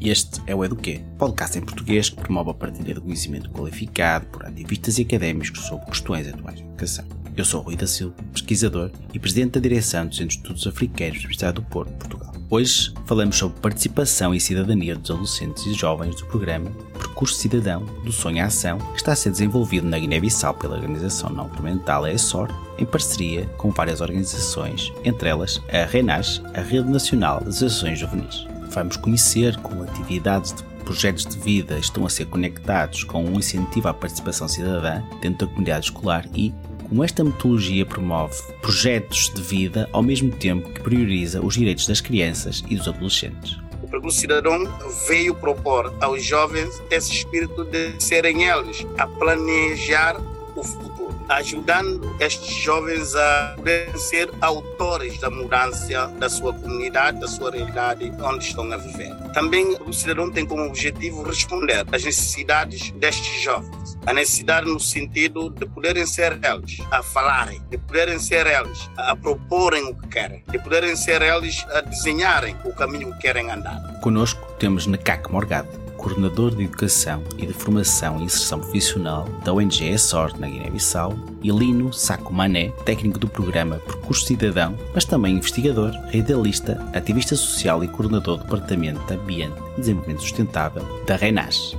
Este é o Eduquê, podcast em português que promove a partilha de conhecimento qualificado por ativistas e académicos sobre questões atuais de educação. Eu sou Rui da Silva, pesquisador e presidente da direção do Centro de Estudos Africanos da Universidade do Porto, Portugal. Hoje falamos sobre participação e cidadania dos adolescentes e jovens do programa Percurso Cidadão do Sonho à Ação, que está a ser desenvolvido na Guiné-Bissau pela organização não governamental ESOR, em parceria com várias organizações, entre elas a RENAS, a Rede Nacional das Associações Juvenis vamos conhecer como atividades de projetos de vida estão a ser conectados com um incentivo à participação cidadã dentro da comunidade escolar e como esta metodologia promove projetos de vida ao mesmo tempo que prioriza os direitos das crianças e dos adolescentes. O Percurso Cidadão veio propor aos jovens esse espírito de serem eles a planejar o futuro ajudando estes jovens a poder ser autores da mudança da sua comunidade, da sua realidade onde estão a viver. Também o cidadão tem como objetivo responder às necessidades destes jovens. A necessidade no sentido de poderem ser eles a falarem, de poderem ser eles a proporem o que querem, de poderem ser eles a desenharem o caminho que querem andar. Conosco temos Nekak Morgado coordenador de Educação e de Formação e Inserção Profissional da ONG ESOR na Guiné-Bissau, e Lino Saco Mané, técnico do programa Percurso Cidadão, mas também investigador, radialista, ativista social e coordenador do Departamento de Ambiente e Desenvolvimento Sustentável da RENAS.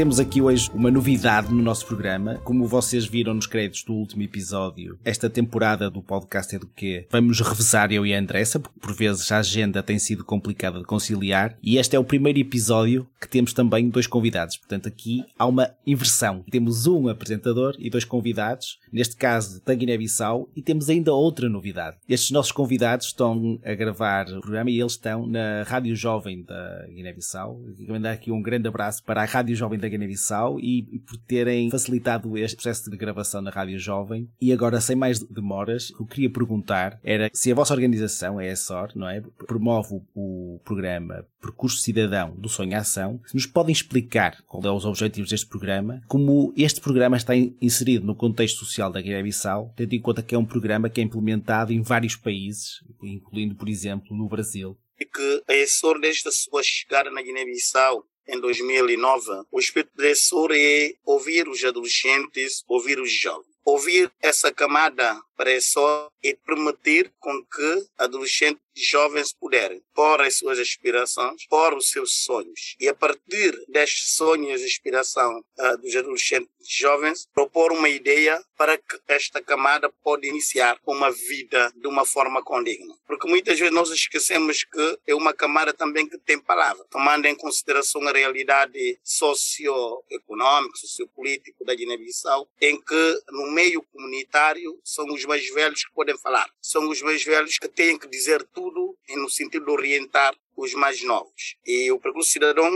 Temos aqui hoje uma novidade no nosso programa. Como vocês viram nos créditos do último episódio, esta temporada do podcast é do quê? Vamos revezar eu e a Andressa, porque por vezes a agenda tem sido complicada de conciliar. E este é o primeiro episódio que temos também dois convidados. Portanto, aqui há uma inversão. Temos um apresentador e dois convidados, neste caso da Guiné-Bissau, e temos ainda outra novidade. Estes nossos convidados estão a gravar o programa e eles estão na Rádio Jovem da Guiné-Bissau. Mandar aqui um grande abraço para a Rádio Jovem da Guiné-Bissau e, por terem facilitado este processo de gravação na Rádio Jovem. E agora, sem mais demoras, o que eu queria perguntar era se a vossa organização, a ESOR, não é? Promove o, programa Percurso Cidadão do Sonho à Ação, se nos podem explicar qual é os objetivos deste programa, como este programa está inserido no contexto social da Guiné-Bissau, tendo em conta que é um programa que é implementado em vários países, incluindo, por exemplo, no Brasil. E que a ESOR, desde a sua chegada na Guiné-Bissau, em 2009, o espírito Essor é ouvir os adolescentes, ouvir os jovens. Ouvir essa camada para só e permitir com que adolescentes e jovens puderem pôr as suas aspirações, pôr os seus sonhos. E a partir destes sonhos e aspiração uh, dos adolescentes e jovens, propor uma ideia para que esta camada pode iniciar uma vida de uma forma condigna. Porque muitas vezes nós esquecemos que é uma camada também que tem palavra, tomando em consideração a realidade socioeconômica, sociopolítica da Guiné-Bissau, em que no meio comunitário são os mais velhos que podem falar, são os mais velhos que têm que dizer tudo no sentido de orientar os mais novos. E o Percurso Cidadão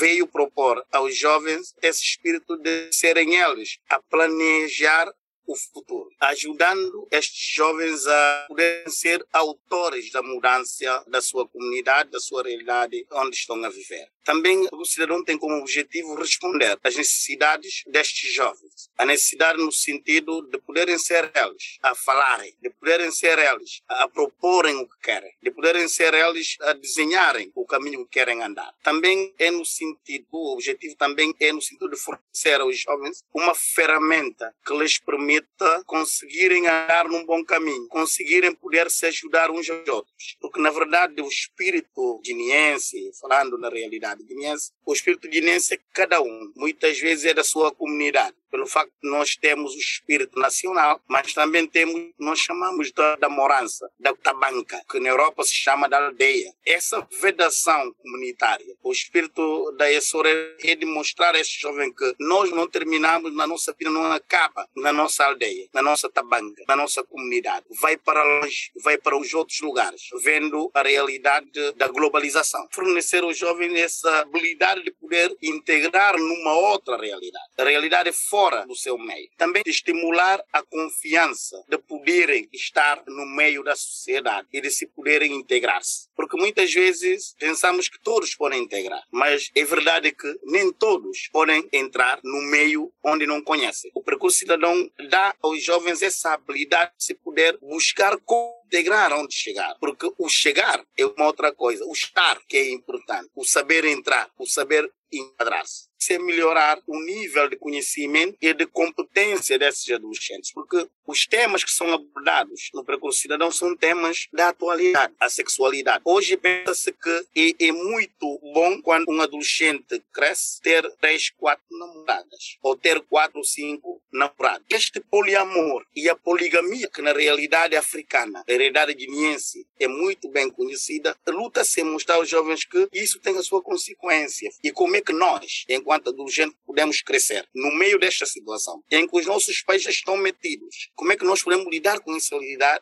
veio propor aos jovens esse espírito de serem eles a planejar o futuro, ajudando estes jovens a poderem ser autores da mudança da sua comunidade, da sua realidade onde estão a viver. Também o cidadão tem como objetivo responder às necessidades destes jovens. A necessidade no sentido de poderem ser eles a falarem, de poderem ser eles a proporem o que querem, de poderem ser eles a desenharem o caminho que querem andar. Também é no sentido, o objetivo também é no sentido de fornecer aos jovens uma ferramenta que lhes permita conseguirem andar num bom caminho, conseguirem poder se ajudar uns aos outros. Porque, na verdade, o espírito guineense, falando na realidade, guinense, o espírito guinense é cada um, muitas vezes é da sua comunidade pelo facto de nós temos o espírito nacional, mas também temos, nós chamamos da, da morança, da tabanca, que na Europa se chama da aldeia. Essa vedação comunitária, o espírito da Essora é demonstrar a esse jovem que nós não terminamos na nossa vida, não acaba na nossa aldeia, na nossa tabanca, na nossa comunidade. Vai para longe, vai para os outros lugares, vendo a realidade da globalização. Fornecer aos jovens essa habilidade de poder integrar numa outra realidade. A realidade é forte fora do seu meio. Também estimular a confiança de poderem estar no meio da sociedade e de se poderem integrar-se. Porque muitas vezes pensamos que todos podem integrar, mas é verdade que nem todos podem entrar no meio onde não conhecem. O percurso cidadão dá aos jovens essa habilidade de se poder buscar integrar onde chegar. Porque o chegar é uma outra coisa. O estar que é importante. O saber entrar, o saber enquadrar-se é melhorar o nível de conhecimento e de competência desses adolescentes, porque os temas que são abordados no percurso cidadão são temas da atualidade, a sexualidade. Hoje pensa-se que é, é, muito bom quando um adolescente cresce ter três, quatro namoradas, ou ter quatro cinco namorados. Este poliamor e a poligamia, que na realidade africana, a realidade guineense, é muito bem conhecida, luta-se a mostrar aos jovens que isso tem a sua consequência. E como é que nós, enquanto enquanto adolescente podemos crescer no meio desta situação em que os nossos pais já estão metidos. Como é que nós podemos lidar com essa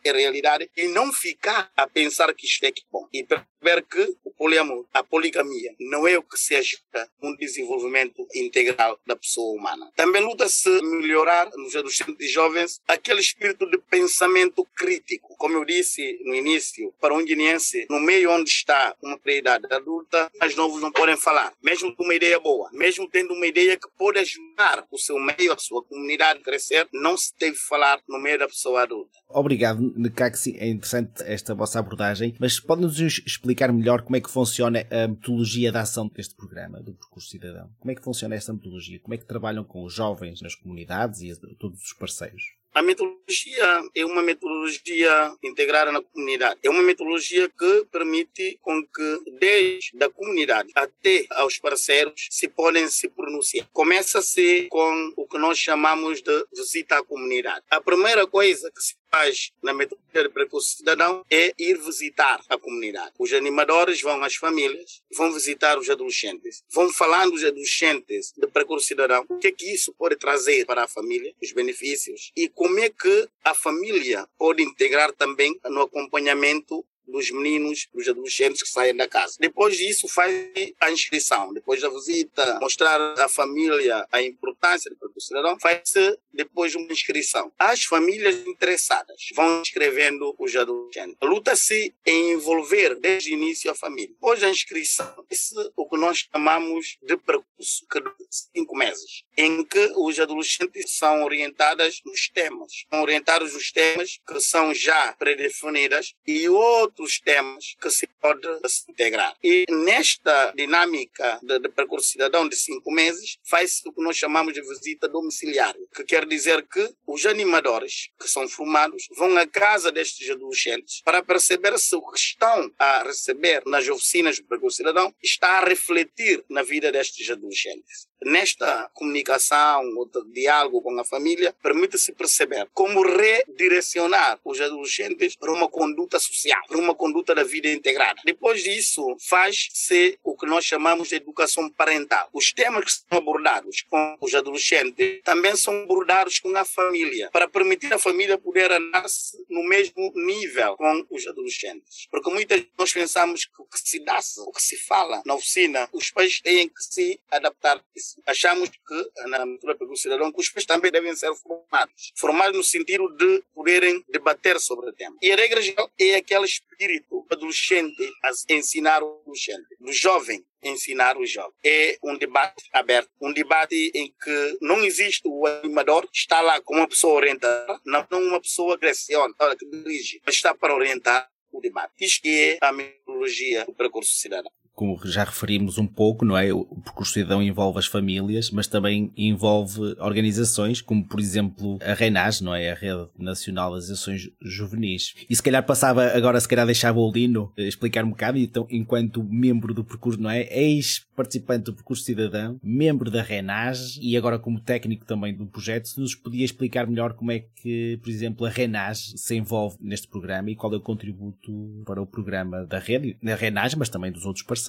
realidade e não ficar a pensar que isto é que bom? E perceber que o poliamor, a poligamia, não é o que se ajuda um desenvolvimento integral da pessoa humana. Também luta-se melhorar nos adolescentes e jovens aquele espírito de pensamento crítico. Como eu disse no início, para um guineense, no meio onde está uma idade adulta, mais novos não podem falar, mesmo com uma ideia boa, mesmo tendo uma ideia que pode ajudar o seu meio, a sua comunidade a crescer, não se deve falar no meio da pessoa adulta. Obrigado, Nekaxi. É interessante esta vossa abordagem, mas pode-nos explicar melhor como é que funciona a metodologia da ação deste programa, do Percurso Cidadão? Como é que funciona esta metodologia? Como é que trabalham com os jovens nas comunidades e todos os parceiros? A metodologia é uma metodologia integrada na comunidade. É uma metodologia que permite com que desde a comunidade até aos parceiros se podem se pronunciar. Começa-se com o que nós chamamos de visita à comunidade. A primeira coisa que se faz na metodologia de percurso cidadão é ir visitar a comunidade. Os animadores vão às famílias, vão visitar os adolescentes, vão falando os adolescentes de percurso cidadão, o que é que isso pode trazer para a família, os benefícios e como é que a família pode integrar também no acompanhamento dos meninos, dos adolescentes que saem da casa. Depois disso, faz a inscrição. Depois da visita, mostrar à família a importância do cidadão, faz-se depois uma inscrição. As famílias interessadas vão inscrevendo os adolescentes. Luta-se em envolver desde o início a família. Depois da inscrição, é o que nós chamamos de percurso, que dura cinco meses, em que os adolescentes são orientados nos temas. São orientados nos temas que são já predefinidas e outros outros temas que se pode se integrar. E nesta dinâmica de, de percurso cidadão de cinco meses, faz-se o que nós chamamos de visita domiciliária, que quer dizer que os animadores que são formados vão à casa destes adolescentes para perceber se o que estão a receber nas oficinas do percurso cidadão está a refletir na vida destes adolescentes. Nesta comunicação, ou diálogo com a família, permite-se perceber como redirecionar os adolescentes para uma conduta social, para uma conduta da vida integrada. Depois disso, faz-se o que nós chamamos de educação parental. Os temas que são abordados com os adolescentes também são abordados com a família, para permitir a família poder andar-se no mesmo nível com os adolescentes. Porque muitas vezes nós pensamos que o que se dá, o que se fala na oficina, os pais têm que se adaptar isso achamos que, na cultura pelo cidadão, que os pais também devem ser formados. Formados no sentido de poderem debater sobre o tema. E a regra geral é aquele espírito adolescente a ensinar o adolescente, do jovem ensinar o jovem. É um debate aberto, um debate em que não existe o animador, está lá como uma pessoa orientada, não, uma pessoa que agressiona, que dirige, mas está para orientar o debate. Isto é a metodologia do percurso cidadão como já referimos um pouco, não é? O percurso cidadão envolve as famílias, mas também envolve organizações, como por exemplo a RENAS, não é? A Rede Nacional das Ações Juvenis. E se calhar passava, agora se calhar deixava o Lino explicar um bocado, então, enquanto membro do percurso, não é? Ex-participante do percurso cidadão, membro da RENAS e agora como técnico também do projeto, se nos podia explicar melhor como é que, por exemplo, a RENAS se envolve neste programa e qual é o contributo para o programa da rede, da RENAS, mas também dos outros parceiros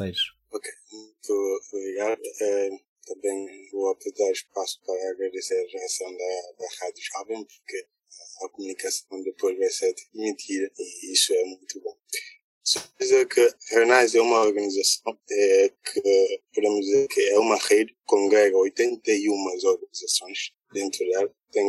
Ok, muito obrigado. É, também vou aproveitar espaço para agradecer a reação da, da Rádio Jovem, porque a comunicação depois vai ser mentira e isso é muito bom. Só dizer que Renais é uma organização é, que podemos dizer que é uma rede que congrega 81 organizações dentro dela. Tem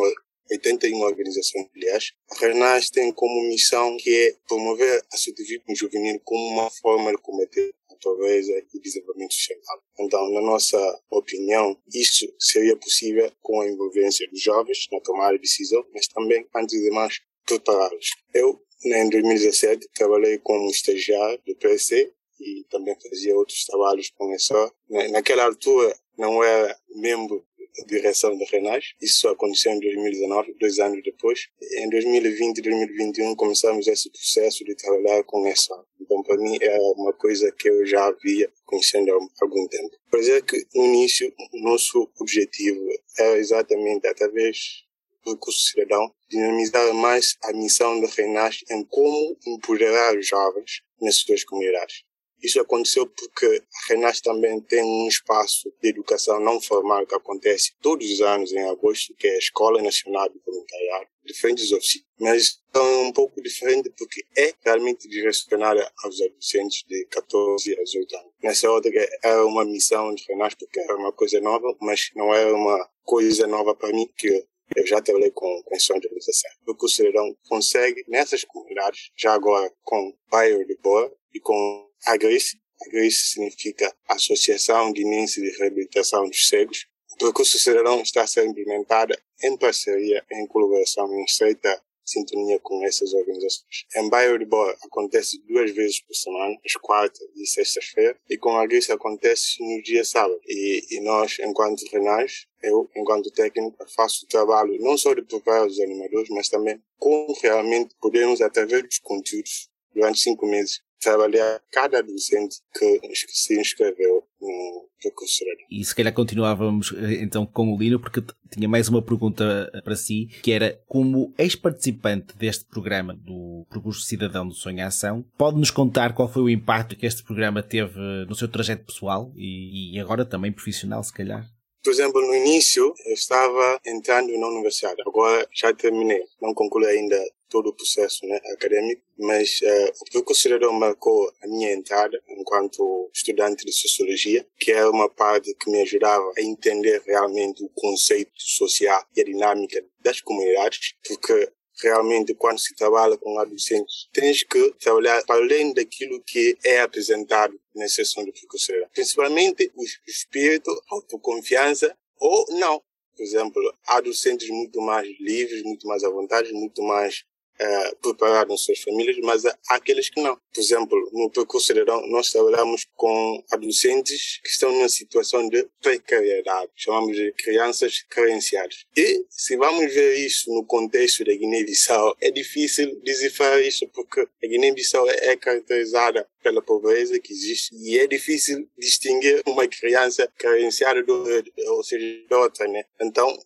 81 organizações filiais. A RENAS tem como missão que é promover a ativismo juvenil como uma forma de combater pobreza e desenvolvimento social. Então, na nossa opinião, isso seria possível com a envolvência dos jovens na tomada de decisão, mas também, antes de mais, prepará-los. Eu, em 2017, trabalhei como estagiário do PSC e também fazia outros trabalhos com essa. Naquela altura, não era membro da Renage. Isso aconteceu em 2019, dois anos depois. Em 2020 e 2021 começamos esse processo de trabalhar com essa. Então, para mim, é uma coisa que eu já havia conhecendo há algum tempo. Por dizer que, no início, o nosso objetivo era exatamente, através do curso cidadão, dinamizar mais a missão da Renage em como empoderar os jovens nas suas comunidades. Isso aconteceu porque a Renas também tem um espaço de educação não formal que acontece todos os anos em agosto, que é a Escola Nacional de Voluntariado, diferentes oficinas. Mas é um pouco diferente porque é realmente direcionada aos adolescentes de 14 a 18 anos. Nessa outra é uma missão de Renas porque é uma coisa nova, mas não é uma coisa nova para mim que eu já trabalhei com pensões de organização. O cidadão consegue, nessas comunidades, já agora com bairro de boa e com a Grace. A Grace significa Associação Guinense de Reabilitação dos Cegos. O percurso Cidadão está ser implementado em parceria, em colaboração, em estreita sintonia com essas organizações. Em Bairro de Boa acontece duas vezes por semana, às quartas e sextas-feiras, e com a Grace acontece no dia sábado. E, e nós, enquanto renais, eu, enquanto técnico, faço o trabalho não só de preparar os animadores, mas também como realmente podemos, através dos conteúdos, durante cinco meses, trabalhar cada docente que se inscreveu no percurso E se calhar continuávamos eh, então com o Lino, porque tinha mais uma pergunta para si, que era como ex-participante deste programa do Percurso Cidadão do Sonho Ação, pode-nos contar qual foi o impacto que este programa teve no seu trajeto pessoal e, e agora também profissional, se calhar? Por exemplo, no início eu estava entrando na universidade, agora já terminei, não concluí ainda todo o processo né, acadêmico, mas uh, o percurso cidadão marcou a minha entrada enquanto estudante de sociologia, que é uma parte que me ajudava a entender realmente o conceito social e a dinâmica das comunidades, porque realmente quando se trabalha com adolescentes, tens que trabalhar para além daquilo que é apresentado na sessão de cidadão. Principalmente o espírito, a autoconfiança ou não. Por exemplo, há docentes muito mais livres, muito mais à vontade, muito mais é, prepararam suas famílias, mas há aqueles que não. Por exemplo, no percurso cidadão, nós trabalhamos com adolescentes que estão numa situação de precariedade, chamamos de crianças carenciadas. E se vamos ver isso no contexto da Guiné-Bissau, é difícil decifrar isso porque a Guiné-Bissau é caracterizada pela pobreza que existe e é difícil distinguir uma criança carenciada do, ou seja, de outra, né? Então,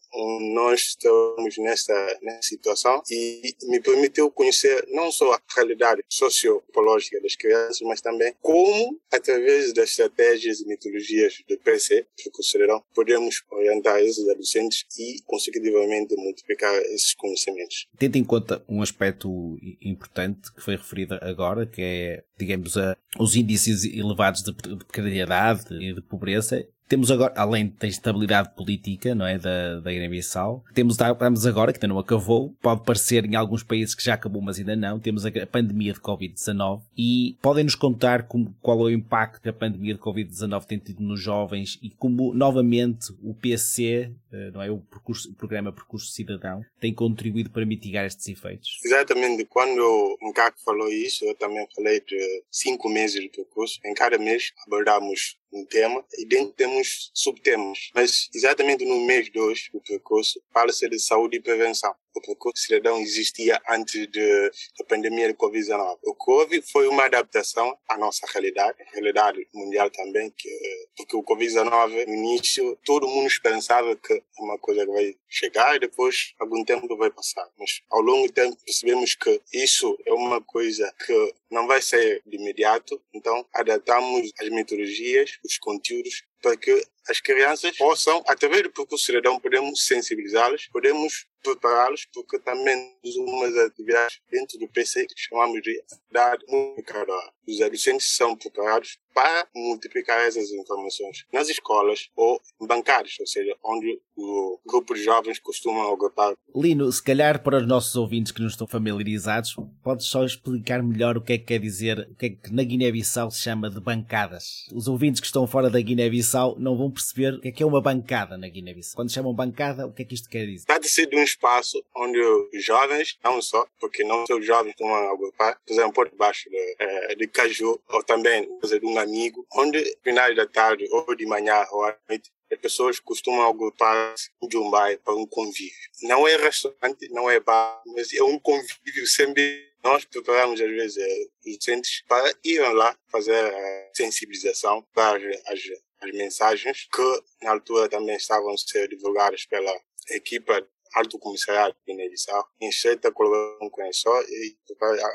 nós estamos nessa, nessa situação e me permitiu conhecer não só a realidade sociopolítica das crianças, mas também como, através das estratégias e metodologias do PC, que consideram, podemos orientar esses adolescentes e, consecutivamente, multiplicar esses conhecimentos. Tendo em conta um aspecto importante que foi referido agora, que é, digamos, a, os índices elevados de precariedade e de pobreza, temos agora, além da instabilidade política, não é, da, da Guiné-Bissau, temos, estamos agora, que ainda não acabou, pode parecer em alguns países que já acabou, mas ainda não, temos a, a pandemia de Covid-19 e podem-nos contar como, qual é o impacto que a pandemia de Covid-19 tem tido nos jovens e como, novamente, o PC, eh, não é, o, percurso, o programa Percurso Cidadão, tem contribuído para mitigar estes efeitos? Exatamente, quando o Ncaco falou isso, eu também falei de cinco meses de percurso. Em cada mês abordamos um tema e dentro temos subtemas. Mas exatamente no mês 2 do percurso fala-se de saúde e prevenção o percurso cidadão existia antes de, da pandemia de Covid-19. O Covid foi uma adaptação à nossa realidade, realidade mundial também, que, porque o Covid-19, no início, todo mundo pensava que é uma coisa que vai chegar e depois algum tempo vai passar. Mas ao longo do tempo percebemos que isso é uma coisa que não vai ser de imediato, então adaptamos as metodologias, os conteúdos para que as crianças possam, através do percurso cidadão, podemos sensibilizá-las, podemos prepará-los, porque também temos umas atividades dentro do PC que chamamos de atividade comunicadora. Os adolescentes são preparados para multiplicar essas informações nas escolas ou bancárias, ou seja, onde o grupo de jovens costuma agrupar. Lino, se calhar para os nossos ouvintes que não estão familiarizados, podes só explicar melhor o que é que quer dizer, o que é que na Guiné-Bissau se chama de bancadas. Os ouvintes que estão fora da Guiné-Bissau não vão perceber o que é que é uma bancada na Guiné-Bissau. Quando chamam bancada, o que é que isto quer dizer? Trata-se de um espaço onde os jovens, não só, porque não só os jovens estão a agrupar, por exemplo, por debaixo de, eh, de caju, ou também de um amigo, onde, final da tarde, ou de manhã, ou à noite, as pessoas costumam agrupar-se de um bairro para um convívio. Não é restaurante, não é bar, mas é um convívio sempre. Nós preparamos, às vezes, eh, os docentes para ir lá fazer a sensibilização para as, as mensagens que, na altura, também estavam a ser divulgadas pela equipa Alto Comissariado de Guiné-Bissau, estreita colaboração com a ESO e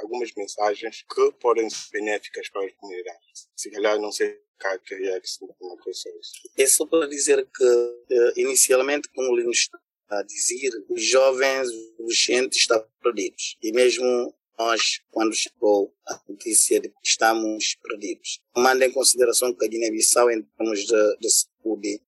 algumas mensagens que podem ser benéficas para as comunidades. Se calhar, não sei queria uma coisa É só para dizer que, eh, inicialmente, como o Lino está a dizer, os jovens, os adolescentes estão perdidos. E mesmo nós, quando chegou a notícia de que estamos perdidos, tomando em consideração que a Guiné-Bissau, em termos de, de saúde,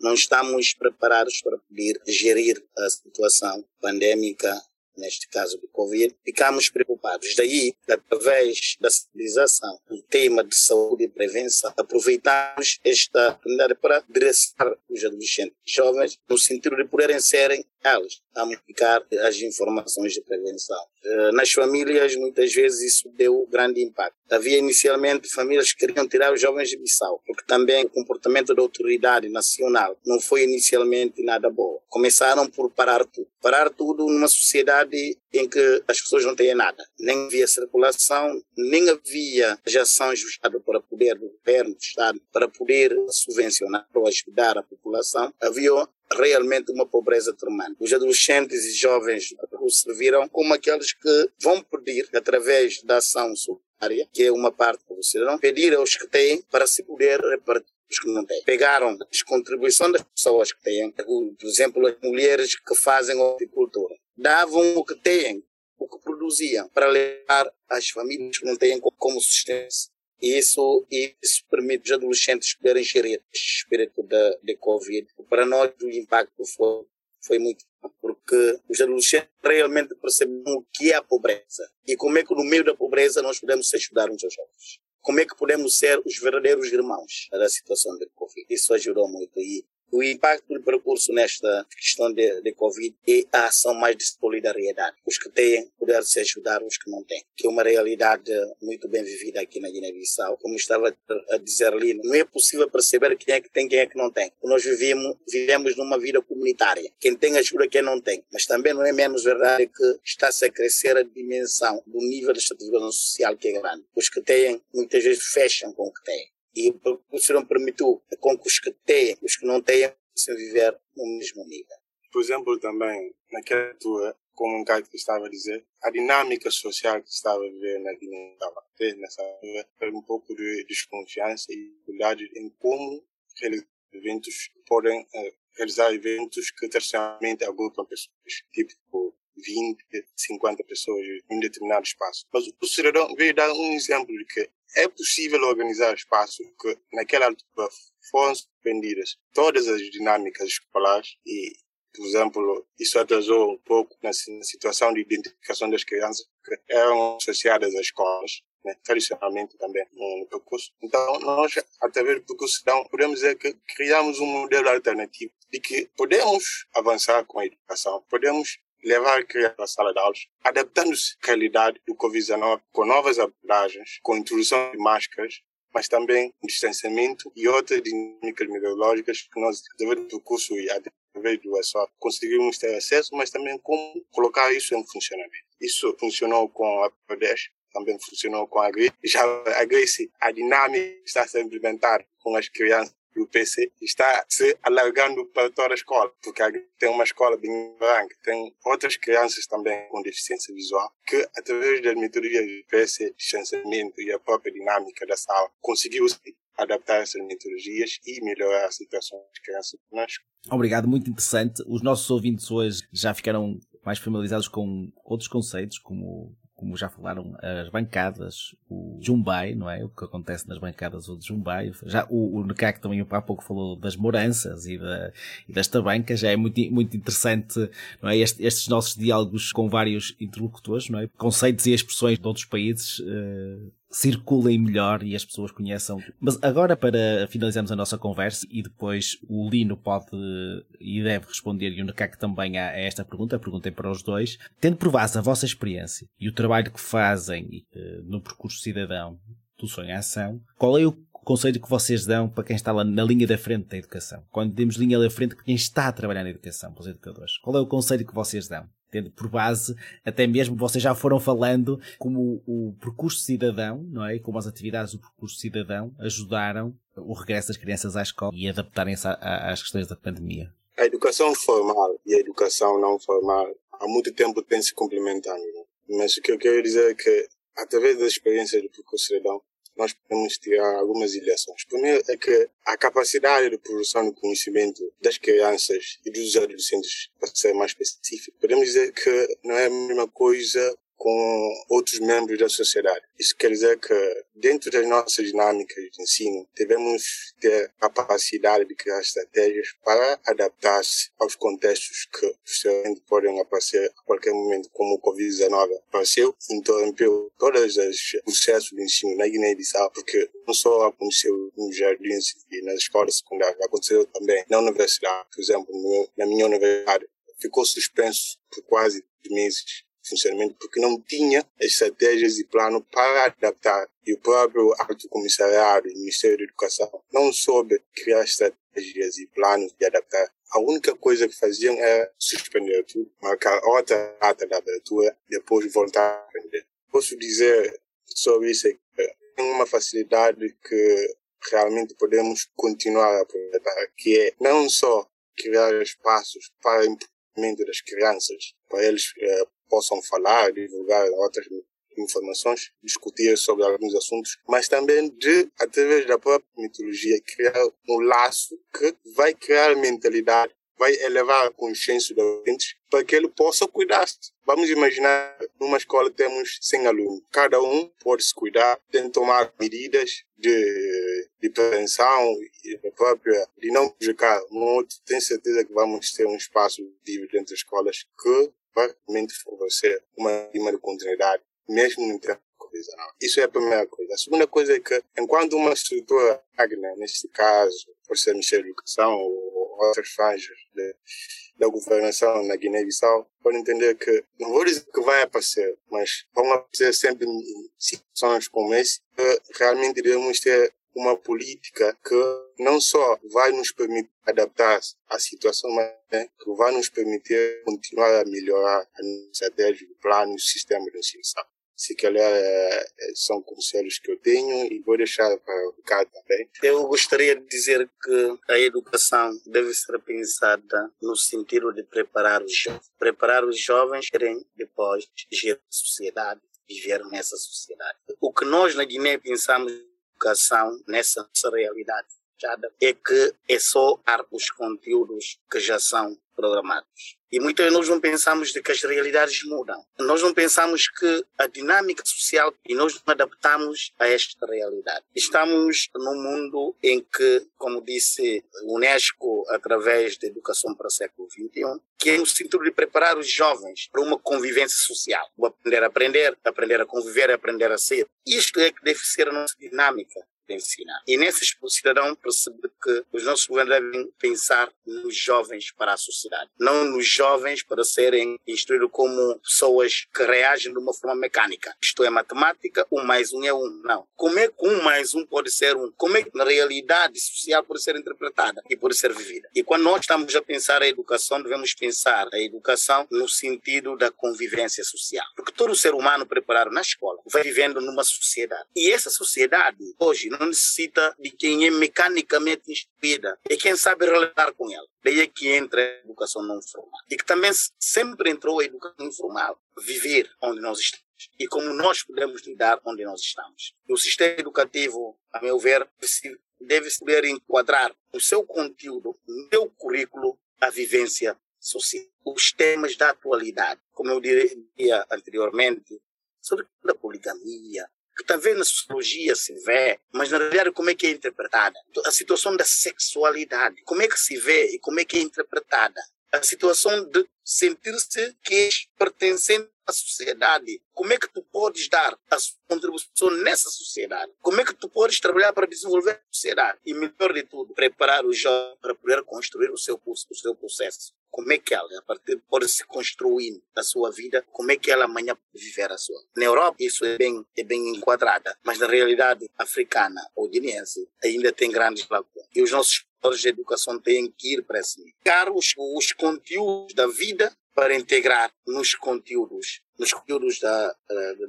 não estamos preparados para poder gerir a situação pandémica neste caso do Covid, ficamos preocupados. Daí, através da civilização, do tema de saúde e prevenção, aproveitamos esta oportunidade para direcionar os adolescentes jovens no sentido de poderem serem elas a multiplicar as informações de prevenção. Eh, nas famílias, muitas vezes, isso deu grande impacto. Havia inicialmente famílias que queriam tirar os jovens de Bissau, porque também o comportamento da autoridade nacional não foi inicialmente nada bom. Começaram por parar tudo. Parar tudo numa sociedade em que as pessoas não têm nada. Nem havia circulação, nem havia ações do Estado para poder, do governo do Estado, para poder subvencionar ou ajudar a população. Havia realmente uma pobreza tremenda. Os adolescentes e jovens serviram como aqueles que vão pedir, através da ação solidária, que é uma parte do cidadão, pedir aos que têm para se poder repartir os que não têm. Pegaram as contribuições das pessoas que têm, por exemplo, as mulheres que fazem horticultura, davam o que têm, o que produziam, para levar às famílias que não têm como sustento. Isso, isso permite os adolescentes poderem gerir este espírito da de, de Covid. Para nós, o impacto foi, foi muito porque os adolescentes realmente perceberam o que é a pobreza e como é que no meio da pobreza nós podemos ajudar uns aos outros. Como é que podemos ser os verdadeiros irmãos da situação da Covid. Isso ajudou muito e o impacto do percurso nesta questão de, de Covid é a ação mais de solidariedade. Os que têm poder se ajudar, os que não têm. Que é uma realidade muito bem vivida aqui na Guiné-Bissau. Como estava a dizer ali, não é possível perceber quem é que tem quem é que não tem. Nós vivemos, vivemos numa vida comunitária. Quem tem ajuda, quem não tem. Mas também não é menos verdade que está-se a crescer a dimensão do nível de estratificação social que é grande. Os que têm, muitas vezes, fecham com o que têm e o Senhor permitiu com que os que têm, os que não têm, possam viver no mesmo nível. Por exemplo, também, naquela altura, como um cara que estava a dizer, a dinâmica social que estava a viver na Guiné estava nessa altura, foi um pouco de desconfiança e dificuldade em como eventos podem realizar eventos que tradicionalmente agrupam pessoas, tipo 20, 50 pessoas em um determinado espaço. Mas o cidadão veio dar um exemplo de que é possível organizar espaços que, naquela altura, foram suspendidas todas as dinâmicas escolares e, por exemplo, isso atrasou um pouco na situação de identificação das crianças que eram associadas às escolas. Né, tradicionalmente também no percurso. Então, nós, através do percurso, então, podemos dizer que criamos um modelo alternativo de que podemos avançar com a educação, podemos levar a criança à sala de aulas, adaptando-se à realidade do Covid-19 com novas abordagens, com introdução de máscaras, mas também distanciamento e outras dinâmicas metodológicas que nós, através do curso e através do ESO, conseguimos ter acesso, mas também como colocar isso em funcionamento. Isso funcionou com a PODES, também funcionou com a GRI. Já a GRICE, a dinâmica está a implementada com as crianças o PC está se alargando para toda a escola, porque tem uma escola bem branca, tem outras crianças também com deficiência visual, que através das metodologias do PC, distanciamento e a própria dinâmica da sala, conseguiu adaptar essas metodologias e melhorar a situação das crianças escola. Obrigado, muito interessante. Os nossos ouvintes hoje já ficaram mais familiarizados com outros conceitos, como como já falaram, as bancadas, o Jumbai, não é? O que acontece nas bancadas do Jumbai. Já o, o Nekak também há pouco falou das moranças e, da, e desta banca, já é muito, muito interessante, não é? Este, estes nossos diálogos com vários interlocutores, não é? Conceitos e expressões de outros países, uh, circulem melhor e as pessoas conheçam. Mas agora, para finalizarmos a nossa conversa, e depois o Lino pode e deve responder, e o Nekak também a esta pergunta, perguntem para os dois, tendo por base a vossa experiência e o trabalho que fazem uh, no percurso cidadão do sonho à ação, qual é o conselho que vocês dão para quem está lá na linha da frente da educação? Quando demos linha da frente, quem está a trabalhar na educação, para os educadores, qual é o conselho que vocês dão? Tendo por base, até mesmo vocês já foram falando como o, percurso cidadão, não é? Como as atividades do percurso cidadão ajudaram o regresso das crianças à escola e adaptarem-se às questões da pandemia. A educação formal e a educação não formal há muito tempo têm se complementando. Mas o que eu quero dizer é que, através da experiência do percurso cidadão, nós podemos tirar algumas lições. Primeiro é que a capacidade de produção de conhecimento das crianças e dos adolescentes, para ser mais específico, podemos dizer que não é a mesma coisa com outros membros da sociedade. Isso quer dizer que, dentro das nossas dinâmicas de ensino, devemos ter capacidade de criar estratégias para adaptar-se aos contextos que possivelmente podem aparecer a qualquer momento, como o Covid-19 apareceu, interrompeu todos os processos de ensino na Guiné-Bissau, porque não só aconteceu nos jardins e nas escolas secundárias, aconteceu também na universidade. Por exemplo, na minha universidade, ficou suspenso por quase meses funcionamento porque não tinha estratégias e plano para adaptar. E o próprio Alto Comissariado, o Ministério da Educação, não soube criar estratégias e planos de adaptar. A única coisa que faziam era suspender tudo, marcar outra data da abertura, depois voltar a aprender. Posso dizer sobre isso é que tem uma facilidade que realmente podemos continuar a aproveitar, que é não só criar espaços para das crianças, para eles eh, possam falar, divulgar outras informações, discutir sobre alguns assuntos, mas também de, através da própria mitologia, criar um laço que vai criar mentalidade, vai elevar a consciência dos ouvintes para que ele possa cuidar-se. Vamos imaginar, numa escola temos 100 alunos. Cada um pode se cuidar, tem que tomar medidas de, de prevenção e própria, de não prejudicar um outro. Tenho certeza que vamos ter um espaço livre dentro das escolas que realmente favorecer uma clima de continuidade, mesmo no tempo. Isso é a primeira coisa. A segunda coisa é que, enquanto uma estrutura magna, neste caso, por ser Ministério da Educação ou outras franjas da governação na Guiné-Bissau, pode entender que, não vou dizer que vai aparecer, mas vão aparecer sempre situações como esse, que realmente devemos ter uma política que não só vai nos permitir adaptar à situação, mas né, que vai nos permitir continuar a melhorar a estratégia, o plano e o sistema de ensino. Se calhar é, é, são conselhos que eu tenho e vou deixar para o Ricardo também. Eu gostaria de dizer que a educação deve ser pensada no sentido de preparar os jovens. Preparar os jovens querem depois gerar sociedade, viver nessa sociedade. O que nós na Guiné pensamos educação nessa realidade é que é só os conteúdos que já são programados. E muitas vezes nós não pensamos de que as realidades mudam. Nós não pensamos que a dinâmica social e nós não adaptamos a esta realidade. Estamos num mundo em que, como disse a Unesco através da educação para o século XXI, que é no sentido de preparar os jovens para uma convivência social. O aprender a aprender, aprender a conviver, aprender a ser. Isto é que deve ser a nossa dinâmica ensinar. E nesses o cidadão percebe que os nossos governos devem pensar nos jovens para a sociedade, não nos jovens para serem instruídos como pessoas que reagem de uma forma mecânica. Isto é matemática, um mais um é um. Não. Como é que um mais um pode ser um? Como é que na realidade social pode ser interpretada e pode ser vivida? E quando nós estamos a pensar a educação, devemos pensar a educação no sentido da convivência social. Porque todo ser humano preparado na escola vai vivendo numa sociedade. E essa sociedade, hoje, não necessita de quem é mecanicamente instruída e quem sabe relatar com ela. Daí é que entra a educação não formal. E que também sempre entrou a educação informal, viver onde nós estamos e como nós podemos lidar onde nós estamos. O sistema educativo, a meu ver, deve saber enquadrar o seu conteúdo, no seu currículo, a vivência social. Os temas da atualidade, como eu diria anteriormente, sobre a poligamia, que talvez na sociologia se vê, mas na realidade como é que é interpretada? A situação da sexualidade, como é que se vê e como é que é interpretada? A situação de sentir-se que és pertencente à sociedade. Como é que tu podes dar a sua contribuição nessa sociedade? Como é que tu podes trabalhar para desenvolver a sociedade? E melhor de tudo, preparar o jovem para poder construir o seu curso, o seu processo. Como é que ela, a partir pode se construir na sua vida? Como é que ela amanhã viver a sua? Na Europa isso é bem é bem enquadrada, mas na realidade africana ou guineense ainda tem grandes lacunas. E os nossos professores de educação têm que ir para esse nível. Os, os conteúdos da vida para integrar nos conteúdos, nos conteúdos da,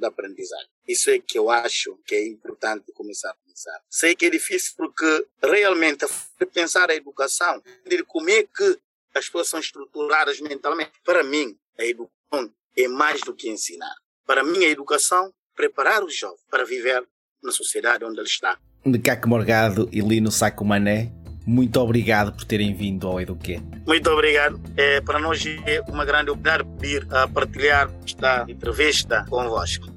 da aprendizagem. Isso é que eu acho que é importante começar a pensar. Sei que é difícil porque realmente pensar a educação, de como é que as pessoas são estruturadas mentalmente. Para mim, a educação é mais do que ensinar. Para mim, a educação preparar o jovem para viver na sociedade onde ele está. Caco Morgado e Lino Saco Mané, muito obrigado por terem vindo ao Eduquê. Muito obrigado. É, para nós é uma grande oportunidade vir a partilhar esta entrevista convosco.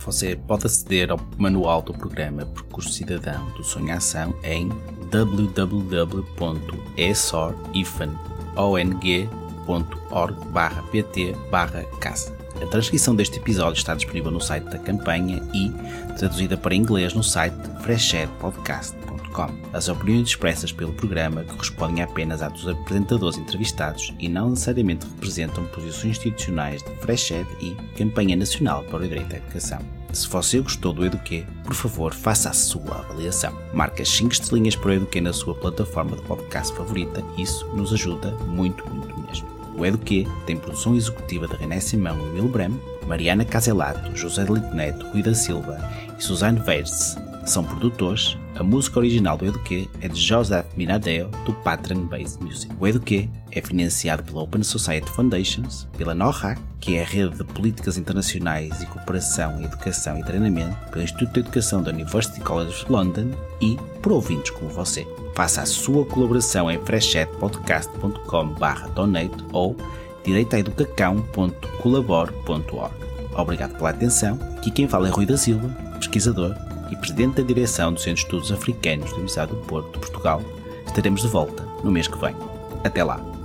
Você pode aceder ao manual do programa Percurso Cidadão do Sonho Ação em www.esorifan.ong.org/pt/casa. A transcrição deste episódio está disponível no site da campanha e traduzida para inglês no site freshedpodcast.com. As opiniões expressas pelo programa correspondem apenas às dos apresentadores entrevistados e não necessariamente representam posições institucionais de Freshed e Campanha Nacional para o Direito à Educação. Se você gostou do Eduquê, por favor, faça a sua avaliação. Marque as 5 estrelinhas para o Eduquê na sua plataforma de podcast favorita, isso nos ajuda muito, muito mesmo. O Eduquê tem produção executiva de René Simão e Will Brem, Mariana Caselato, José de Lito Neto, Rui da Silva e Suzanne Verse são produtores, a música original do Eduque é de Joseph Minadeo, do Patron Based Music. O Eduque é financiado pela Open Society Foundations, pela NORAC, que é a rede de políticas internacionais e cooperação educação e treinamento, pelo Instituto de Educação da University College of London e por ouvintes como você. Faça a sua colaboração em freshchatpodcast.com/donate ou direitaeducacão.colabore.org. Obrigado pela atenção. Aqui quem fala é Rui da Silva, pesquisador e presidente da direção do Centro de Estudos Africanos da Universidade do Porto, Portugal, estaremos de volta no mês que vem. Até lá!